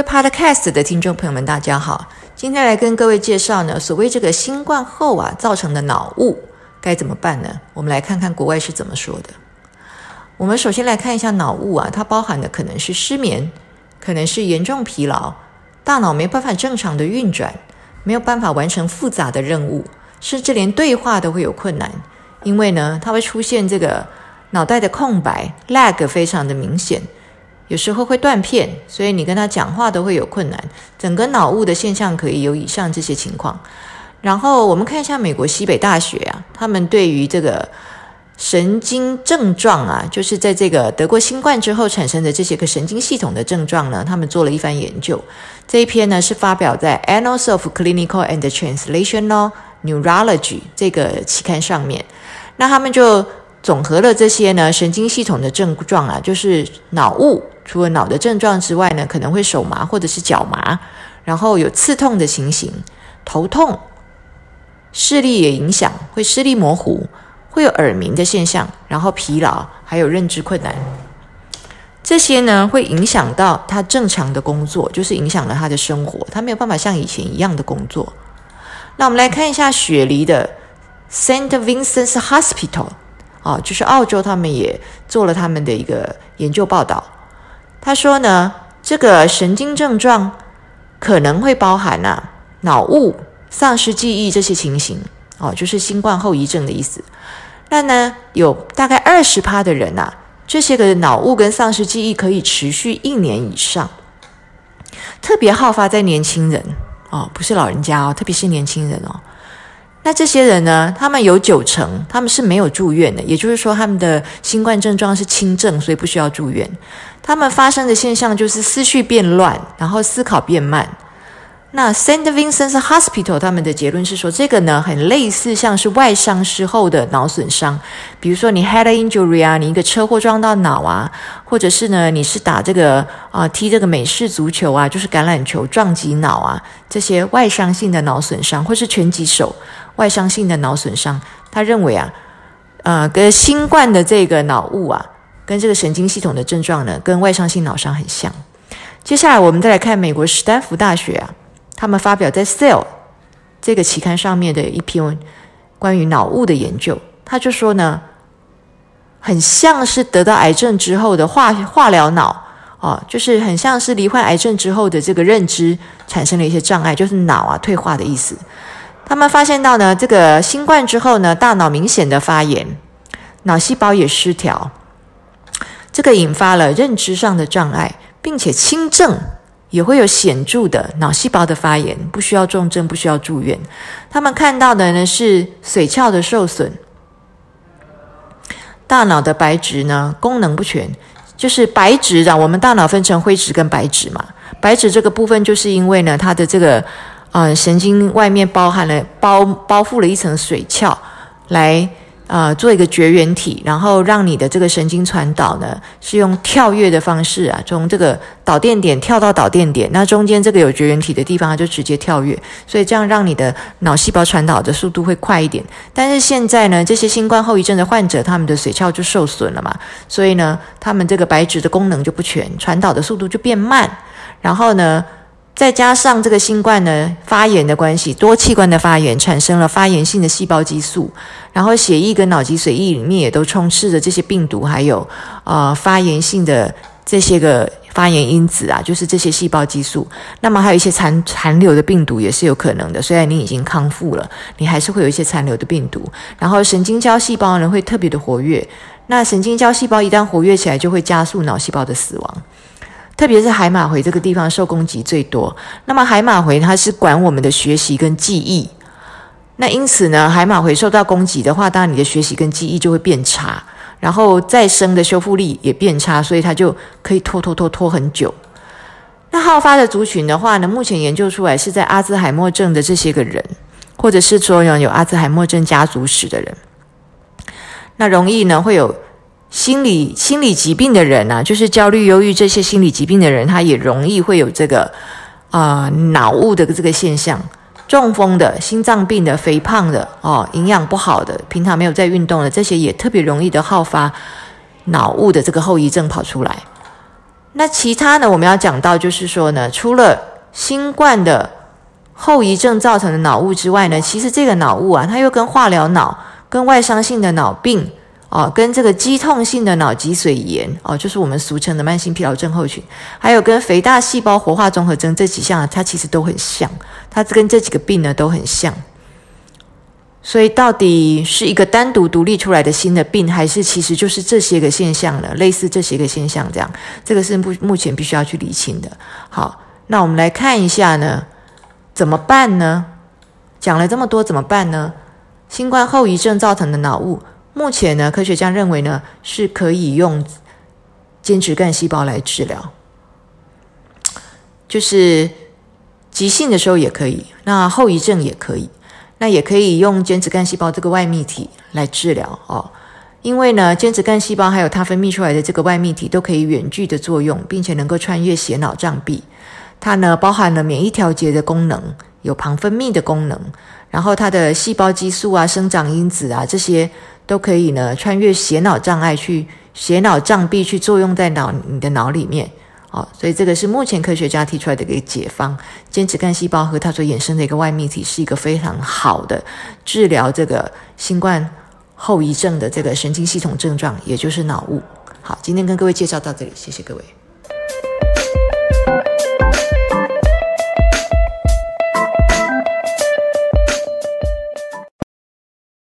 位 Podcast 的听众朋友们，大家好，今天来跟各位介绍呢，所谓这个新冠后啊造成的脑雾该怎么办呢？我们来看看国外是怎么说的。我们首先来看一下脑雾啊，它包含的可能是失眠，可能是严重疲劳，大脑没办法正常的运转，没有办法完成复杂的任务，甚至连对话都会有困难，因为呢，它会出现这个脑袋的空白，lag 非常的明显。有时候会断片，所以你跟他讲话都会有困难。整个脑雾的现象可以有以上这些情况。然后我们看一下美国西北大学啊，他们对于这个神经症状啊，就是在这个得过新冠之后产生的这些个神经系统的症状呢，他们做了一番研究。这一篇呢是发表在《Annals of Clinical and Translational Neurology》这个期刊上面。那他们就总和了这些呢神经系统的症状啊，就是脑雾。除了脑的症状之外呢，可能会手麻或者是脚麻，然后有刺痛的情形，头痛，视力也影响，会视力模糊，会有耳鸣的现象，然后疲劳，还有认知困难。这些呢会影响到他正常的工作，就是影响了他的生活，他没有办法像以前一样的工作。那我们来看一下雪梨的 Saint Vincent's Hospital，啊，就是澳洲，他们也做了他们的一个研究报道。他说呢，这个神经症状可能会包含呐脑雾、丧失记忆这些情形哦，就是新冠后遗症的意思。那呢，有大概二十趴的人呐，这些个脑雾跟丧失记忆可以持续一年以上，特别好发在年轻人哦，不是老人家哦，特别是年轻人哦。那这些人呢？他们有九成，他们是没有住院的，也就是说，他们的新冠症状是轻症，所以不需要住院。他们发生的现象就是思绪变乱，然后思考变慢。那 Saint Vincent's Hospital 他们的结论是说，这个呢很类似像是外伤之后的脑损伤，比如说你 head injury 啊，你一个车祸撞到脑啊，或者是呢你是打这个啊踢这个美式足球啊，就是橄榄球撞击脑啊，这些外伤性的脑损伤，或是拳击手外伤性的脑损伤，他认为啊，呃，跟新冠的这个脑雾啊，跟这个神经系统的症状呢，跟外伤性脑伤很像。接下来我们再来看美国史丹福大学啊。他们发表在《Cell》这个期刊上面的一篇关于脑雾的研究，他就说呢，很像是得到癌症之后的化化疗脑哦，就是很像是罹患癌症之后的这个认知产生了一些障碍，就是脑啊退化的意思。他们发现到呢，这个新冠之后呢，大脑明显的发炎，脑细胞也失调，这个引发了认知上的障碍，并且轻症。也会有显著的脑细胞的发炎，不需要重症，不需要住院。他们看到的呢是髓鞘的受损，大脑的白质呢功能不全，就是白质啊。我们大脑分成灰质跟白质嘛，白质这个部分就是因为呢它的这个呃神经外面包含了包包覆了一层髓鞘来。啊，做一个绝缘体，然后让你的这个神经传导呢，是用跳跃的方式啊，从这个导电点跳到导电点，那中间这个有绝缘体的地方，它就直接跳跃，所以这样让你的脑细胞传导的速度会快一点。但是现在呢，这些新冠后遗症的患者，他们的髓鞘就受损了嘛，所以呢，他们这个白质的功能就不全，传导的速度就变慢，然后呢。再加上这个新冠呢发炎的关系，多器官的发炎产生了发炎性的细胞激素，然后血液跟脑脊髓液里面也都充斥着这些病毒，还有呃发炎性的这些个发炎因子啊，就是这些细胞激素。那么还有一些残残留的病毒也是有可能的，虽然你已经康复了，你还是会有一些残留的病毒。然后神经胶细胞呢会特别的活跃，那神经胶细胞一旦活跃起来，就会加速脑细胞的死亡。特别是海马回这个地方受攻击最多。那么海马回它是管我们的学习跟记忆，那因此呢，海马回受到攻击的话，当然你的学习跟记忆就会变差，然后再生的修复力也变差，所以它就可以拖拖拖拖很久。那好发的族群的话呢，目前研究出来是在阿兹海默症的这些个人，或者是说有有阿兹海默症家族史的人，那容易呢会有。心理心理疾病的人呐，就是焦虑、忧郁这些心理疾病的人，他也容易会有这个啊脑雾的这个现象。中风的、心脏病的、肥胖的、哦营养不好的、平常没有在运动的，这些也特别容易的好发脑雾的这个后遗症跑出来。那其他呢，我们要讲到就是说呢，除了新冠的后遗症造成的脑雾之外呢，其实这个脑雾啊，它又跟化疗脑、跟外伤性的脑病哦，跟这个肌痛性的脑脊髓炎哦，就是我们俗称的慢性疲劳症候群，还有跟肥大细胞活化综合征这几项，它其实都很像，它跟这几个病呢都很像。所以，到底是一个单独独立出来的新的病，还是其实就是这些个现象呢？类似这些个现象这样，这个是目目前必须要去理清的。好，那我们来看一下呢，怎么办呢？讲了这么多，怎么办呢？新冠后遗症造成的脑雾，目前呢，科学家认为呢，是可以用间质干细胞来治疗，就是急性的时候也可以，那后遗症也可以。那也可以用间质干细胞这个外泌体来治疗哦，因为呢，间质干细胞还有它分泌出来的这个外泌体都可以远距的作用，并且能够穿越血脑障壁。它呢，包含了免疫调节的功能，有旁分泌的功能，然后它的细胞激素啊、生长因子啊这些都可以呢穿越血脑障碍去血脑障壁去作用在脑你的脑里面。好，所以这个是目前科学家提出来的一个解方，间质干细胞和它所衍生的一个外泌体是一个非常好的治疗这个新冠后遗症的这个神经系统症状，也就是脑雾。好，今天跟各位介绍到这里，谢谢各位。